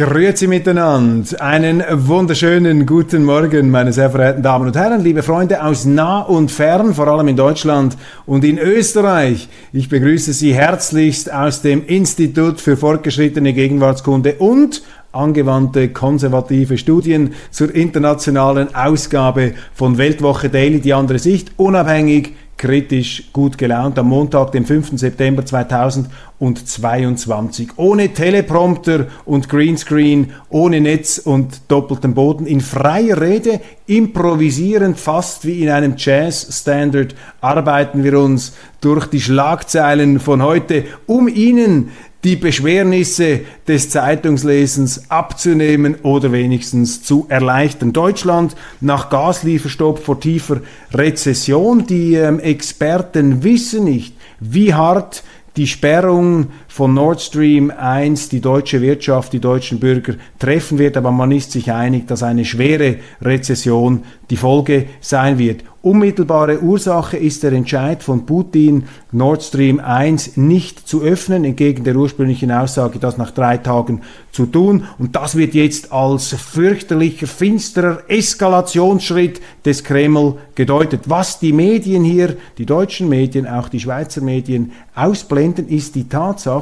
Grüezi miteinander. Einen wunderschönen guten Morgen, meine sehr verehrten Damen und Herren, liebe Freunde aus nah und fern, vor allem in Deutschland und in Österreich. Ich begrüße Sie herzlichst aus dem Institut für fortgeschrittene Gegenwartskunde und angewandte konservative Studien zur internationalen Ausgabe von Weltwoche Daily, die andere Sicht, unabhängig, kritisch, gut gelaunt am Montag, dem 5. September 2022. Ohne Teleprompter und Greenscreen, ohne Netz und doppeltem Boden, in freier Rede, improvisierend, fast wie in einem Jazz-Standard, arbeiten wir uns durch die Schlagzeilen von heute, um Ihnen die Beschwernisse des Zeitungslesens abzunehmen oder wenigstens zu erleichtern. Deutschland nach Gaslieferstopp vor tiefer Rezession. Die ähm, Experten wissen nicht, wie hart die Sperrung von Nord Stream 1 die deutsche Wirtschaft, die deutschen Bürger treffen wird, aber man ist sich einig, dass eine schwere Rezession die Folge sein wird. Unmittelbare Ursache ist der Entscheid von Putin, Nord Stream 1 nicht zu öffnen, entgegen der ursprünglichen Aussage, das nach drei Tagen zu tun. Und das wird jetzt als fürchterlicher, finsterer Eskalationsschritt des Kreml gedeutet. Was die Medien hier, die deutschen Medien, auch die Schweizer Medien ausblenden, ist die Tatsache,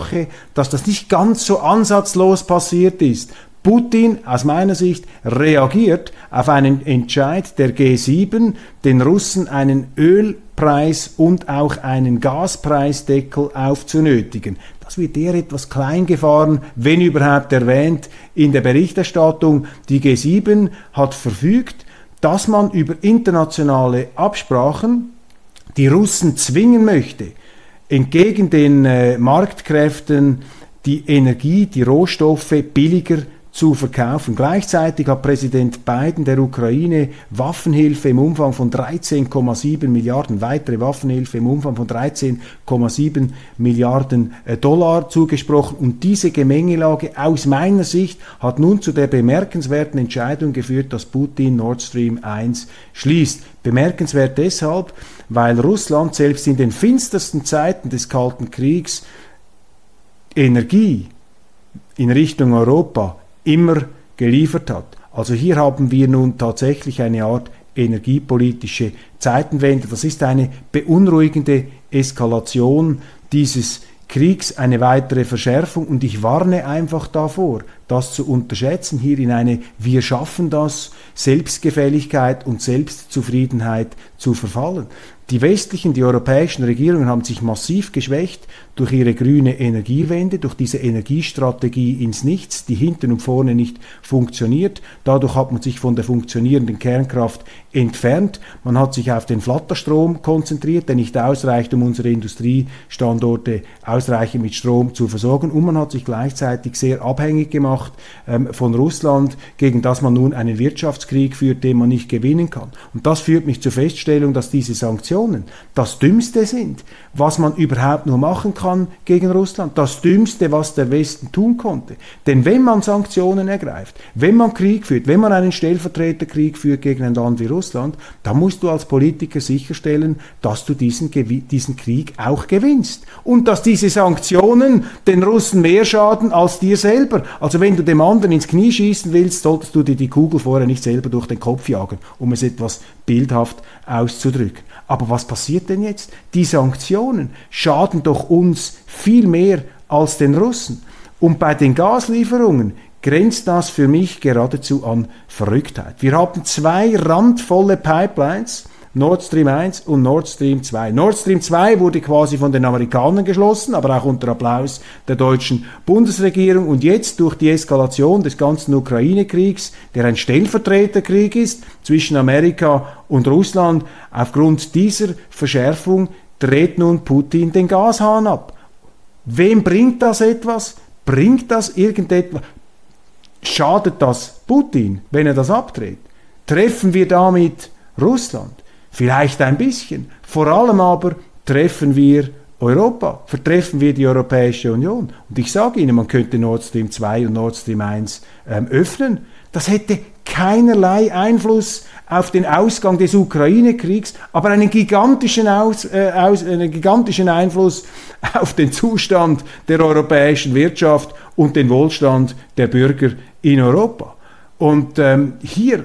dass das nicht ganz so ansatzlos passiert ist. Putin aus meiner Sicht reagiert auf einen Entscheid der G7, den Russen einen Ölpreis und auch einen Gaspreisdeckel aufzunötigen. Das wird eher etwas klein gefahren, wenn überhaupt erwähnt in der Berichterstattung. Die G7 hat verfügt, dass man über internationale Absprachen die Russen zwingen möchte, entgegen den äh, Marktkräften die Energie, die Rohstoffe billiger zu verkaufen. Gleichzeitig hat Präsident Biden der Ukraine Waffenhilfe im Umfang von 13,7 Milliarden, weitere Waffenhilfe im Umfang von 13,7 Milliarden äh, Dollar zugesprochen. Und diese Gemengelage aus meiner Sicht hat nun zu der bemerkenswerten Entscheidung geführt, dass Putin Nord Stream 1 schließt. Bemerkenswert deshalb, weil Russland selbst in den finstersten Zeiten des Kalten Kriegs Energie in Richtung Europa immer geliefert hat. Also hier haben wir nun tatsächlich eine Art energiepolitische Zeitenwende. Das ist eine beunruhigende Eskalation dieses Kriegs, eine weitere Verschärfung und ich warne einfach davor, das zu unterschätzen, hier in eine Wir schaffen das Selbstgefälligkeit und Selbstzufriedenheit zu verfallen. Die westlichen, die europäischen Regierungen haben sich massiv geschwächt durch ihre grüne Energiewende, durch diese Energiestrategie ins Nichts, die hinten und vorne nicht funktioniert. Dadurch hat man sich von der funktionierenden Kernkraft entfernt. Man hat sich auf den Flatterstrom konzentriert, der nicht ausreicht, um unsere Industriestandorte ausreichend mit Strom zu versorgen. Und man hat sich gleichzeitig sehr abhängig gemacht ähm, von Russland, gegen das man nun einen Wirtschaftskrieg führt, den man nicht gewinnen kann. Und das führt mich zur Feststellung, dass diese Sanktionen das Dümmste sind, was man überhaupt nur machen kann gegen Russland, das Dümmste, was der Westen tun konnte. Denn wenn man Sanktionen ergreift, wenn man Krieg führt, wenn man einen Stellvertreterkrieg führt gegen ein Land wie Russland, dann musst du als Politiker sicherstellen, dass du diesen, diesen Krieg auch gewinnst. Und dass diese Sanktionen den Russen mehr schaden als dir selber. Also wenn du dem anderen ins Knie schießen willst, solltest du dir die Kugel vorher nicht selber durch den Kopf jagen, um es etwas bildhaft auszudrücken. Aber was passiert denn jetzt? Die Sanktionen schaden doch uns viel mehr als den Russen. Und bei den Gaslieferungen grenzt das für mich geradezu an Verrücktheit. Wir haben zwei randvolle Pipelines, Nord Stream 1 und Nord Stream 2. Nord Stream 2 wurde quasi von den Amerikanern geschlossen, aber auch unter Applaus der deutschen Bundesregierung. Und jetzt durch die Eskalation des ganzen Ukraine-Kriegs, der ein Stellvertreterkrieg ist zwischen Amerika und Russland, aufgrund dieser Verschärfung dreht nun Putin den Gashahn ab. Wem bringt das etwas? Bringt das irgendetwas? Schadet das Putin, wenn er das abdreht? Treffen wir damit Russland? Vielleicht ein bisschen. Vor allem aber treffen wir Europa, vertreffen wir die Europäische Union. Und ich sage Ihnen, man könnte Nord Stream 2 und Nord Stream 1 ähm, öffnen. Das hätte keinerlei Einfluss auf den Ausgang des Ukraine-Kriegs, aber einen gigantischen, Aus, äh, aus, einen gigantischen Einfluss auf den Zustand der europäischen Wirtschaft und den Wohlstand der Bürger in Europa. Und ähm, hier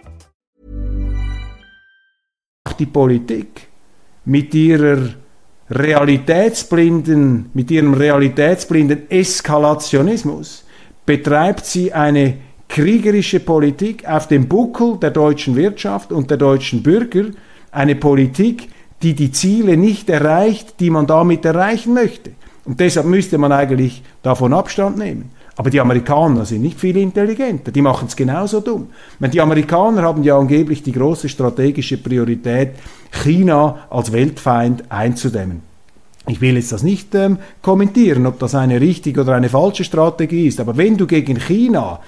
Die Politik mit ihrer realitätsblinden, mit ihrem realitätsblinden Eskalationismus betreibt sie eine kriegerische Politik auf dem Buckel der deutschen Wirtschaft und der deutschen Bürger, eine Politik, die die Ziele nicht erreicht, die man damit erreichen möchte. Und deshalb müsste man eigentlich davon Abstand nehmen. Aber die Amerikaner sind nicht viel intelligenter, die machen es genauso dumm. Die Amerikaner haben ja angeblich die große strategische Priorität, China als Weltfeind einzudämmen. Ich will jetzt das nicht ähm, kommentieren, ob das eine richtige oder eine falsche Strategie ist, aber wenn du gegen China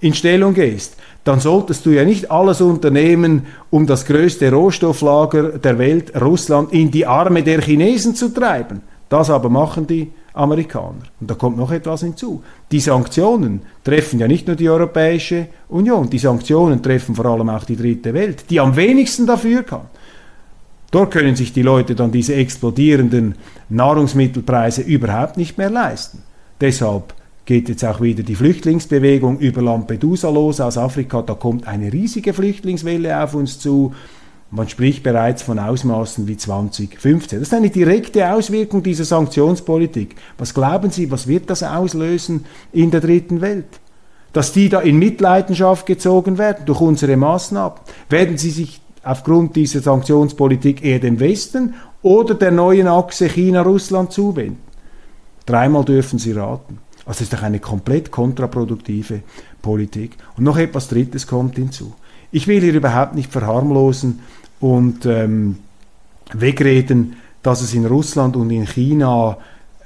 in Stellung gehst, dann solltest du ja nicht alles unternehmen, um das größte Rohstofflager der Welt, Russland, in die Arme der Chinesen zu treiben. Das aber machen die Amerikaner. Und da kommt noch etwas hinzu. Die Sanktionen treffen ja nicht nur die Europäische Union, die Sanktionen treffen vor allem auch die dritte Welt, die am wenigsten dafür kann. Dort können sich die Leute dann diese explodierenden Nahrungsmittelpreise überhaupt nicht mehr leisten. Deshalb geht jetzt auch wieder die Flüchtlingsbewegung über Lampedusa los aus Afrika. Da kommt eine riesige Flüchtlingswelle auf uns zu. Man spricht bereits von Ausmaßen wie 2015. Das ist eine direkte Auswirkung dieser Sanktionspolitik. Was glauben Sie, was wird das auslösen in der dritten Welt? Dass die da in Mitleidenschaft gezogen werden durch unsere Maßnahmen? Werden sie sich aufgrund dieser Sanktionspolitik eher dem Westen oder der neuen Achse China-Russland zuwenden? Dreimal dürfen Sie raten. Also ist doch eine komplett kontraproduktive Politik. Und noch etwas Drittes kommt hinzu. Ich will hier überhaupt nicht verharmlosen, und ähm, wegreden, dass es in Russland und in China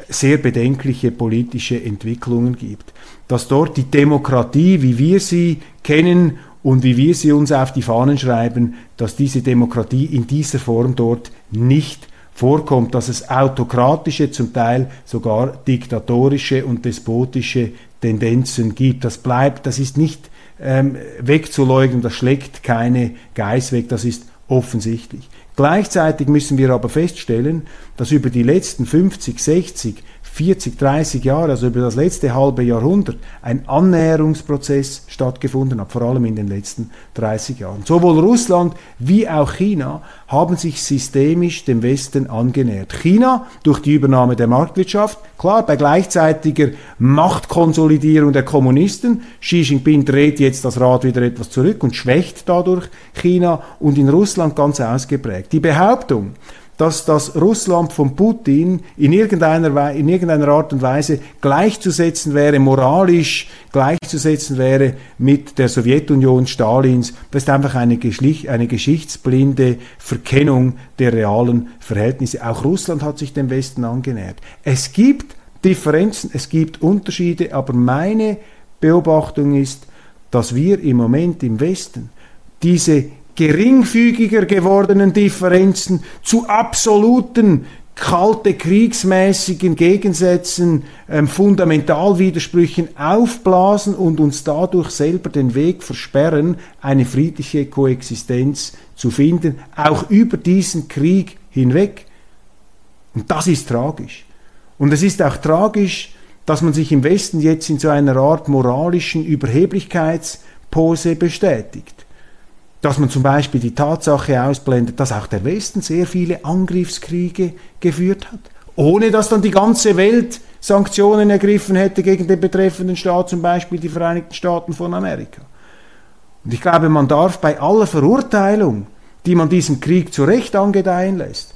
sehr bedenkliche politische Entwicklungen gibt. Dass dort die Demokratie, wie wir sie kennen und wie wir sie uns auf die Fahnen schreiben, dass diese Demokratie in dieser Form dort nicht vorkommt, dass es autokratische, zum Teil sogar diktatorische und despotische Tendenzen gibt. Das bleibt, das ist nicht ähm, wegzuleugnen, das schlägt keine Geiß weg, das ist offensichtlich. Gleichzeitig müssen wir aber feststellen, dass über die letzten 50, 60, 40, 30 Jahre, also über das letzte halbe Jahrhundert, ein Annäherungsprozess stattgefunden hat, vor allem in den letzten 30 Jahren. Sowohl Russland wie auch China haben sich systemisch dem Westen angenähert. China durch die Übernahme der Marktwirtschaft, klar, bei gleichzeitiger Machtkonsolidierung der Kommunisten. Xi Jinping dreht jetzt das Rad wieder etwas zurück und schwächt dadurch China und in Russland ganz ausgeprägt. Die Behauptung, dass das Russland von Putin in irgendeiner, in irgendeiner Art und Weise gleichzusetzen wäre, moralisch gleichzusetzen wäre mit der Sowjetunion Stalins. Das ist einfach eine, eine geschichtsblinde Verkennung der realen Verhältnisse. Auch Russland hat sich dem Westen angenähert. Es gibt Differenzen, es gibt Unterschiede, aber meine Beobachtung ist, dass wir im Moment im Westen diese geringfügiger gewordenen Differenzen zu absoluten kalte kriegsmäßigen Gegensätzen, ähm, Fundamentalwidersprüchen aufblasen und uns dadurch selber den Weg versperren, eine friedliche Koexistenz zu finden, auch über diesen Krieg hinweg. Und das ist tragisch. Und es ist auch tragisch, dass man sich im Westen jetzt in so einer Art moralischen Überheblichkeitspose bestätigt dass man zum Beispiel die Tatsache ausblendet, dass auch der Westen sehr viele Angriffskriege geführt hat, ohne dass dann die ganze Welt Sanktionen ergriffen hätte gegen den betreffenden Staat, zum Beispiel die Vereinigten Staaten von Amerika. Und ich glaube, man darf bei aller Verurteilung, die man diesem Krieg zu Recht angedeihen lässt,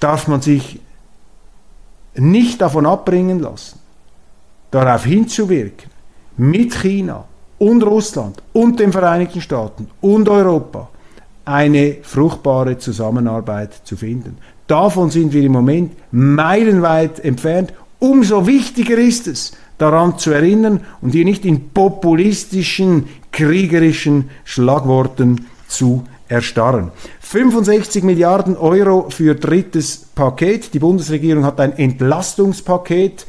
darf man sich nicht davon abbringen lassen, darauf hinzuwirken, mit China und Russland und den Vereinigten Staaten und Europa eine fruchtbare Zusammenarbeit zu finden. Davon sind wir im Moment meilenweit entfernt Umso wichtiger ist es, daran zu erinnern und hier nicht in populistischen, kriegerischen Schlagworten zu erstarren. 65 Milliarden Euro für drittes Paket. Die Bundesregierung hat ein Entlastungspaket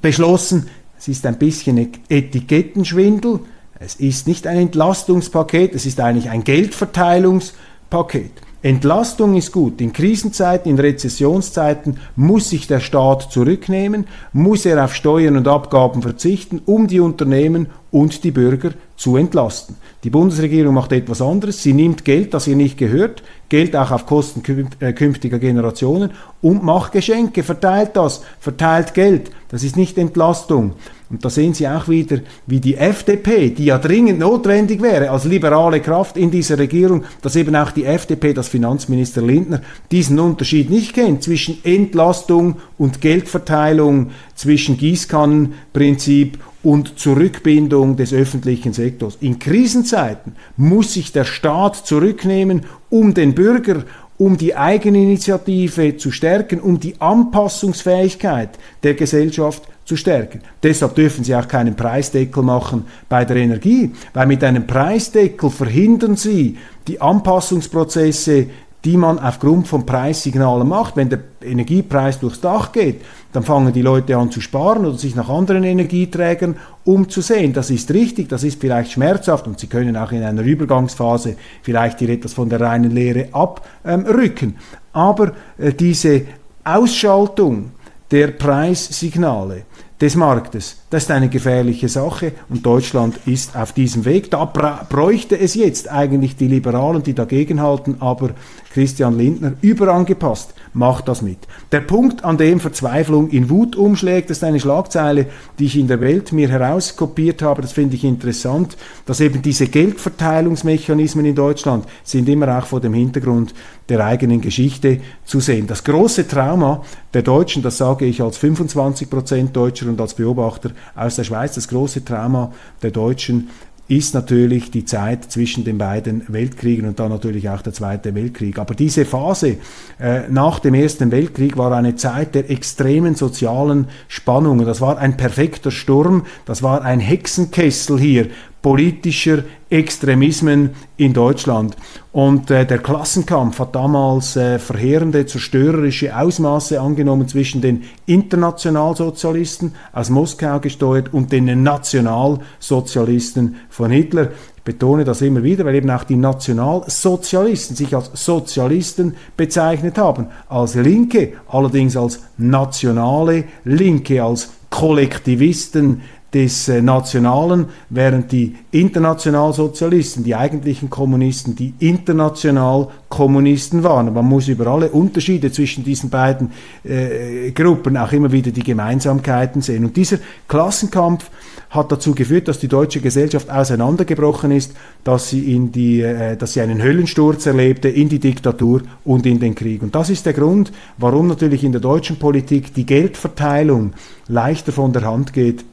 beschlossen. Es ist ein bisschen Etikettenschwindel. Es ist nicht ein Entlastungspaket, es ist eigentlich ein Geldverteilungspaket. Entlastung ist gut. In Krisenzeiten, in Rezessionszeiten muss sich der Staat zurücknehmen, muss er auf Steuern und Abgaben verzichten, um die Unternehmen und die Bürger zu entlasten. Die Bundesregierung macht etwas anderes. Sie nimmt Geld, das ihr nicht gehört, Geld auch auf Kosten äh, künftiger Generationen und macht Geschenke, verteilt das, verteilt Geld. Das ist nicht Entlastung. Und da sehen Sie auch wieder, wie die FDP, die ja dringend notwendig wäre als liberale Kraft in dieser Regierung, dass eben auch die FDP, das Finanzminister Lindner, diesen Unterschied nicht kennt zwischen Entlastung und Geldverteilung, zwischen Gießkannenprinzip und Zurückbindung des öffentlichen Sektors. In Krisenzeiten muss sich der Staat zurücknehmen, um den Bürger, um die Eigeninitiative zu stärken, um die Anpassungsfähigkeit der Gesellschaft zu stärken. Deshalb dürfen Sie auch keinen Preisdeckel machen bei der Energie, weil mit einem Preisdeckel verhindern Sie die Anpassungsprozesse die man aufgrund von Preissignalen macht. Wenn der Energiepreis durchs Dach geht, dann fangen die Leute an zu sparen oder sich nach anderen Energieträgern umzusehen. Das ist richtig, das ist vielleicht schmerzhaft und Sie können auch in einer Übergangsphase vielleicht hier etwas von der reinen Lehre abrücken. Aber äh, diese Ausschaltung der Preissignale des Marktes, das ist eine gefährliche Sache und Deutschland ist auf diesem Weg. Da bräuchte es jetzt eigentlich die Liberalen, die dagegenhalten, aber Christian Lindner überangepasst macht das mit. Der Punkt, an dem Verzweiflung in Wut umschlägt, ist eine Schlagzeile, die ich in der Welt mir herauskopiert habe, das finde ich interessant, dass eben diese Geldverteilungsmechanismen in Deutschland sind immer auch vor dem Hintergrund der eigenen Geschichte zu sehen. Das große Trauma der Deutschen, das sage ich als 25 Prozent Deutscher und als Beobachter aus der Schweiz, das große Trauma der Deutschen ist natürlich die Zeit zwischen den beiden Weltkriegen und dann natürlich auch der Zweite Weltkrieg. Aber diese Phase äh, nach dem Ersten Weltkrieg war eine Zeit der extremen sozialen Spannungen. Das war ein perfekter Sturm, das war ein Hexenkessel hier politischer Extremismen in Deutschland. Und äh, der Klassenkampf hat damals äh, verheerende, zerstörerische Ausmaße angenommen zwischen den Internationalsozialisten aus Moskau gesteuert und den Nationalsozialisten von Hitler. Ich betone das immer wieder, weil eben auch die Nationalsozialisten sich als Sozialisten bezeichnet haben, als Linke, allerdings als nationale Linke, als Kollektivisten, des äh, Nationalen, während die Internationalsozialisten, die eigentlichen Kommunisten, die Internationalkommunisten waren. Man muss über alle Unterschiede zwischen diesen beiden äh, Gruppen auch immer wieder die Gemeinsamkeiten sehen. Und dieser Klassenkampf hat dazu geführt, dass die deutsche Gesellschaft auseinandergebrochen ist, dass sie, in die, äh, dass sie einen Höllensturz erlebte in die Diktatur und in den Krieg. Und das ist der Grund, warum natürlich in der deutschen Politik die Geldverteilung leichter von der Hand geht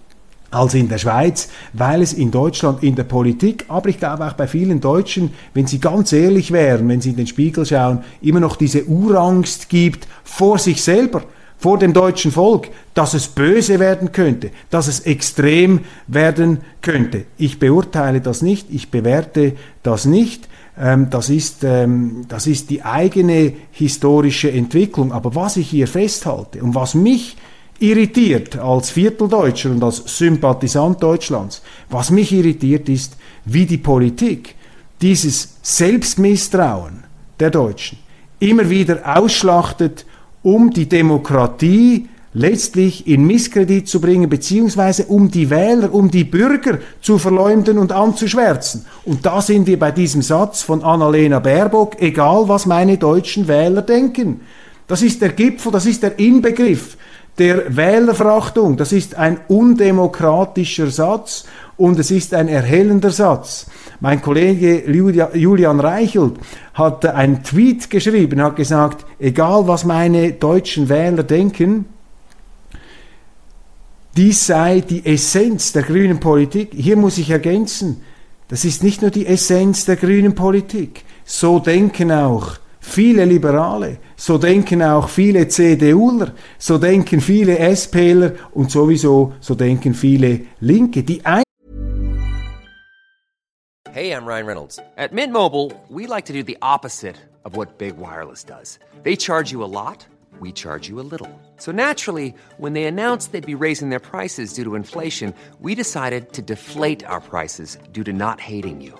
als in der Schweiz, weil es in Deutschland in der Politik, aber ich glaube auch bei vielen Deutschen, wenn sie ganz ehrlich wären, wenn sie in den Spiegel schauen, immer noch diese Urangst gibt vor sich selber, vor dem deutschen Volk, dass es böse werden könnte, dass es extrem werden könnte. Ich beurteile das nicht, ich bewerte das nicht. Ähm, das ist, ähm, das ist die eigene historische Entwicklung. Aber was ich hier festhalte und was mich irritiert als Vierteldeutscher und als Sympathisant Deutschlands. Was mich irritiert ist, wie die Politik dieses Selbstmisstrauen der Deutschen immer wieder ausschlachtet, um die Demokratie letztlich in Misskredit zu bringen, beziehungsweise um die Wähler, um die Bürger zu verleumden und anzuschwärzen. Und da sind wir bei diesem Satz von Annalena Baerbock, egal was meine deutschen Wähler denken. Das ist der Gipfel, das ist der Inbegriff der Wählerverachtung. Das ist ein undemokratischer Satz und es ist ein erhellender Satz. Mein Kollege Julian Reichelt hat einen Tweet geschrieben, hat gesagt, egal was meine deutschen Wähler denken, dies sei die Essenz der grünen Politik. Hier muss ich ergänzen, das ist nicht nur die Essenz der grünen Politik. So denken auch viele Liberale, so denken auch viele CDUler, so denken viele SPler und sowieso so denken viele Linke. Die Hey, I'm Ryan Reynolds. At Mint Mobile, we like to do the opposite of what Big Wireless does. They charge you a lot, we charge you a little. So naturally, when they announced they'd be raising their prices due to inflation, we decided to deflate our prices due to not hating you.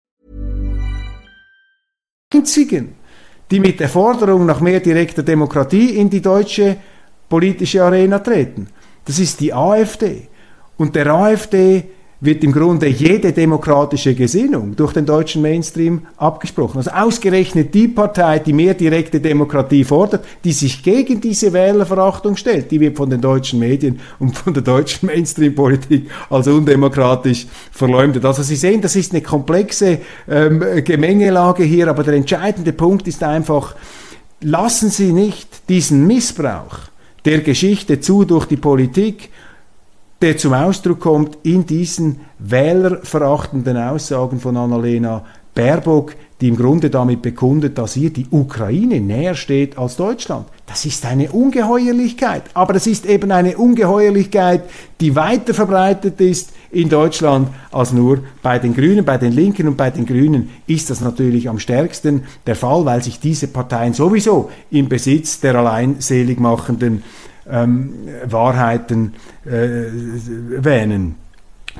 einzigen, die mit der Forderung nach mehr direkter Demokratie in die deutsche politische Arena treten. Das ist die AfD. Und der AfD wird im Grunde jede demokratische Gesinnung durch den deutschen Mainstream abgesprochen. Also ausgerechnet die Partei, die mehr direkte Demokratie fordert, die sich gegen diese Wählerverachtung stellt, die wird von den deutschen Medien und von der deutschen Mainstream-Politik als undemokratisch verleumdet. Also Sie sehen, das ist eine komplexe ähm, Gemengelage hier, aber der entscheidende Punkt ist einfach, lassen Sie nicht diesen Missbrauch der Geschichte zu durch die Politik der zum Ausdruck kommt in diesen wählerverachtenden Aussagen von Annalena Baerbock, die im Grunde damit bekundet, dass ihr die Ukraine näher steht als Deutschland. Das ist eine Ungeheuerlichkeit. Aber es ist eben eine Ungeheuerlichkeit, die weiter verbreitet ist in Deutschland als nur bei den Grünen. Bei den Linken und bei den Grünen ist das natürlich am stärksten der Fall, weil sich diese Parteien sowieso im Besitz der alleinselig machenden ähm, Wahrheiten äh, wähnen.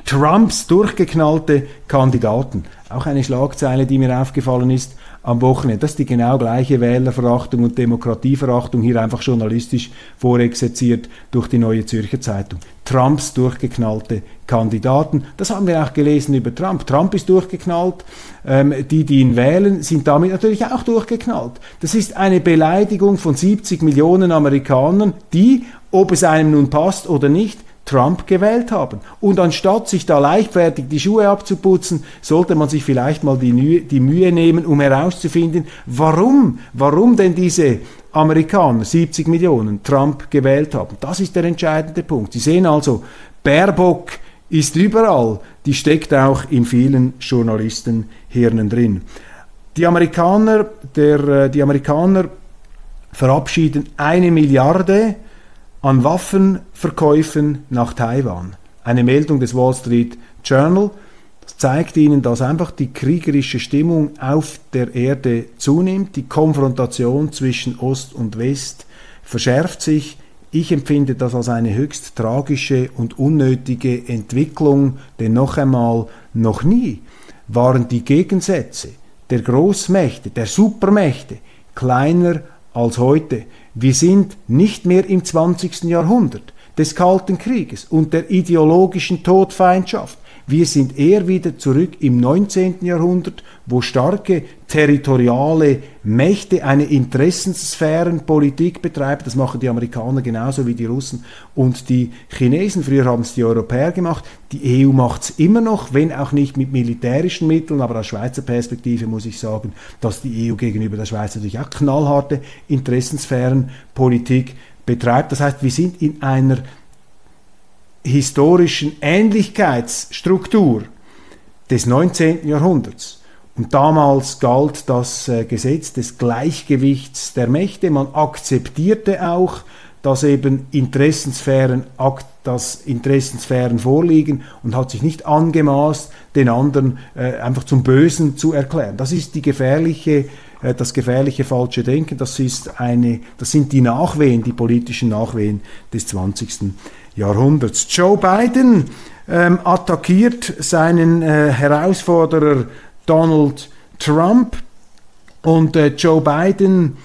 Trumps durchgeknallte Kandidaten. Auch eine Schlagzeile, die mir aufgefallen ist am Wochenende. Das ist die genau gleiche Wählerverachtung und Demokratieverachtung, hier einfach journalistisch vorexerziert durch die Neue Zürcher Zeitung. Trumps durchgeknallte Kandidaten. Das haben wir auch gelesen über Trump. Trump ist durchgeknallt. Ähm, die, die ihn wählen, sind damit natürlich auch durchgeknallt. Das ist eine Beleidigung von 70 Millionen Amerikanern, die, ob es einem nun passt oder nicht, Trump gewählt haben. Und anstatt sich da leichtfertig die Schuhe abzuputzen, sollte man sich vielleicht mal die, Mühe, die Mühe nehmen, um herauszufinden, warum, warum denn diese Amerikaner, 70 Millionen, Trump gewählt haben. Das ist der entscheidende Punkt. Sie sehen also, Baerbock ist überall, die steckt auch in vielen Journalistenhirnen drin. Die Amerikaner, der, äh, die Amerikaner verabschieden eine Milliarde an Waffenverkäufen nach Taiwan. Eine Meldung des Wall Street Journal zeigt Ihnen, dass einfach die kriegerische Stimmung auf der Erde zunimmt. Die Konfrontation zwischen Ost und West verschärft sich. Ich empfinde das als eine höchst tragische und unnötige Entwicklung, denn noch einmal, noch nie waren die Gegensätze der Großmächte, der Supermächte kleiner als heute. Wir sind nicht mehr im 20. Jahrhundert des Kalten Krieges und der ideologischen Todfeindschaft. Wir sind eher wieder zurück im 19. Jahrhundert, wo starke territoriale Mächte eine Interessenssphärenpolitik betreiben. Das machen die Amerikaner genauso wie die Russen und die Chinesen. Früher haben es die Europäer gemacht. Die EU macht es immer noch, wenn auch nicht mit militärischen Mitteln. Aber aus Schweizer Perspektive muss ich sagen, dass die EU gegenüber der Schweiz natürlich auch knallharte Interessenssphärenpolitik betreibt. Das heißt, wir sind in einer historischen Ähnlichkeitsstruktur des 19. Jahrhunderts. Und damals galt das äh, Gesetz des Gleichgewichts der Mächte. Man akzeptierte auch, dass eben Interessensphären, dass Interessensphären vorliegen und hat sich nicht angemaßt, den anderen äh, einfach zum Bösen zu erklären. Das ist die gefährliche, äh, das gefährliche falsche Denken. Das ist eine, das sind die Nachwehen, die politischen Nachwehen des 20. Jahrhunderts. Joe Biden ähm, attackiert seinen äh, Herausforderer Donald Trump und äh, Joe Biden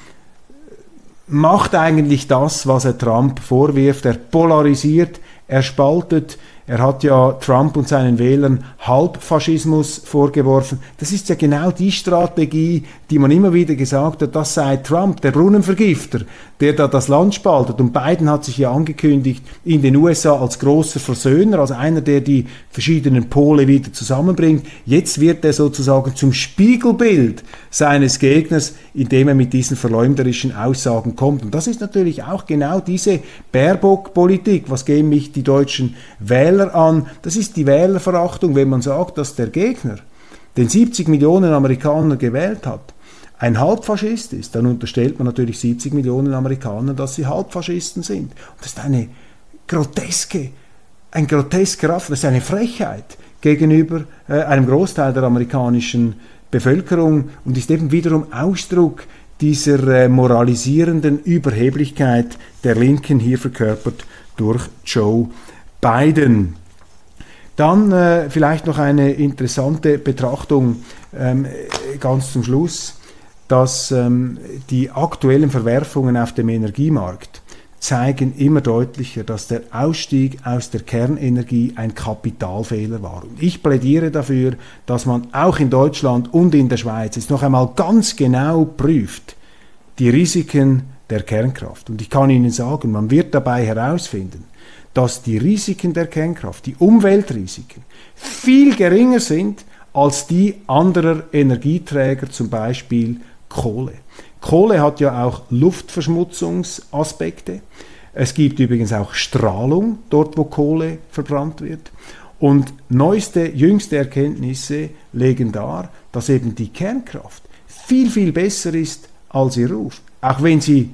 macht eigentlich das, was er Trump vorwirft. Er polarisiert, er spaltet, er hat ja Trump und seinen Wählern Halbfaschismus vorgeworfen. Das ist ja genau die Strategie, die man immer wieder gesagt hat, das sei Trump, der Brunnenvergifter, der da das Land spaltet. Und Biden hat sich ja angekündigt in den USA als großer Versöhner, als einer, der die verschiedenen Pole wieder zusammenbringt. Jetzt wird er sozusagen zum Spiegelbild seines Gegners, indem er mit diesen verleumderischen Aussagen kommt. Und das ist natürlich auch genau diese Baerbock-Politik. Was gehen mich die deutschen Wähler an? Das ist die Wählerverachtung, wenn man sagt, dass der Gegner, den 70 Millionen Amerikaner gewählt hat, ein Halbfaschist ist, dann unterstellt man natürlich 70 Millionen Amerikanern, dass sie Halbfaschisten sind. Und das ist eine groteske, ein grotesker Affe, das ist eine Frechheit gegenüber äh, einem Großteil der amerikanischen Bevölkerung und ist eben wiederum Ausdruck dieser äh, moralisierenden Überheblichkeit der Linken hier verkörpert durch Joe Biden. Dann äh, vielleicht noch eine interessante Betrachtung ähm, ganz zum Schluss dass ähm, die aktuellen Verwerfungen auf dem Energiemarkt zeigen immer deutlicher, dass der Ausstieg aus der Kernenergie ein Kapitalfehler war. Und ich plädiere dafür, dass man auch in Deutschland und in der Schweiz jetzt noch einmal ganz genau prüft die Risiken der Kernkraft. Und ich kann Ihnen sagen, man wird dabei herausfinden, dass die Risiken der Kernkraft, die Umweltrisiken, viel geringer sind als die anderer Energieträger, zum Beispiel Kohle. Kohle hat ja auch Luftverschmutzungsaspekte. Es gibt übrigens auch Strahlung dort, wo Kohle verbrannt wird. Und neueste, jüngste Erkenntnisse legen dar, dass eben die Kernkraft viel, viel besser ist als ihr Ruf. Auch wenn Sie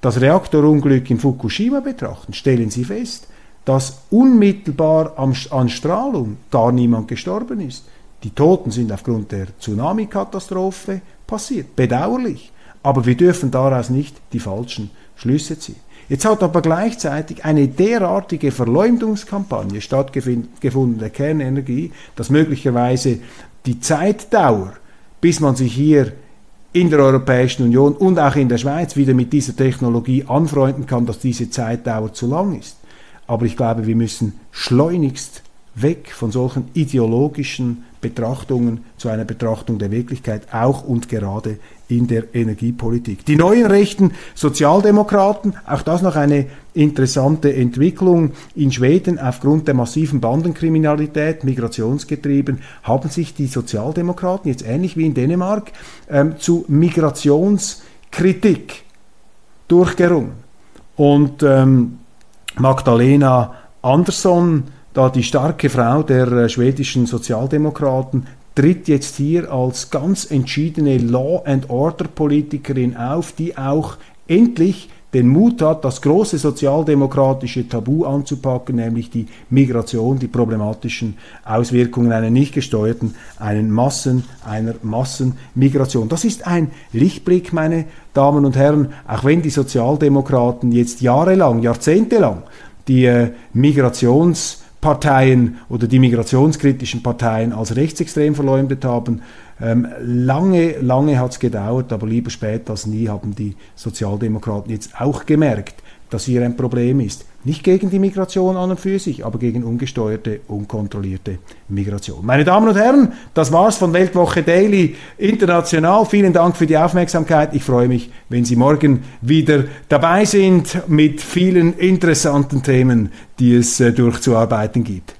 das Reaktorunglück in Fukushima betrachten, stellen Sie fest, dass unmittelbar an Strahlung gar niemand gestorben ist. Die Toten sind aufgrund der Tsunami-Katastrophe passiert. Bedauerlich. Aber wir dürfen daraus nicht die falschen Schlüsse ziehen. Jetzt hat aber gleichzeitig eine derartige Verleumdungskampagne stattgefunden der Kernenergie, dass möglicherweise die Zeitdauer, bis man sich hier in der Europäischen Union und auch in der Schweiz wieder mit dieser Technologie anfreunden kann, dass diese Zeitdauer zu lang ist. Aber ich glaube, wir müssen schleunigst weg von solchen ideologischen Betrachtungen zu einer Betrachtung der Wirklichkeit, auch und gerade in der Energiepolitik. Die neuen rechten Sozialdemokraten, auch das noch eine interessante Entwicklung in Schweden aufgrund der massiven Bandenkriminalität, migrationsgetrieben, haben sich die Sozialdemokraten jetzt ähnlich wie in Dänemark ähm, zu Migrationskritik durchgerungen. Und ähm, Magdalena Andersson, da die starke Frau der äh, schwedischen Sozialdemokraten tritt jetzt hier als ganz entschiedene Law and Order Politikerin auf, die auch endlich den Mut hat, das große sozialdemokratische Tabu anzupacken, nämlich die Migration, die problematischen Auswirkungen einer nicht gesteuerten, einen Massen, einer Massenmigration. Das ist ein Lichtblick, meine Damen und Herren, auch wenn die Sozialdemokraten jetzt jahrelang, jahrzehntelang die äh, Migrations Parteien oder die migrationskritischen Parteien als rechtsextrem verleumdet haben. Ähm, lange, lange hat es gedauert, aber lieber spät als nie haben die Sozialdemokraten jetzt auch gemerkt, dass hier ein Problem ist. Nicht gegen die Migration an und für sich, aber gegen ungesteuerte, unkontrollierte Migration. Meine Damen und Herren, das war's von Weltwoche Daily International. Vielen Dank für die Aufmerksamkeit. Ich freue mich, wenn Sie morgen wieder dabei sind mit vielen interessanten Themen, die es äh, durchzuarbeiten gibt.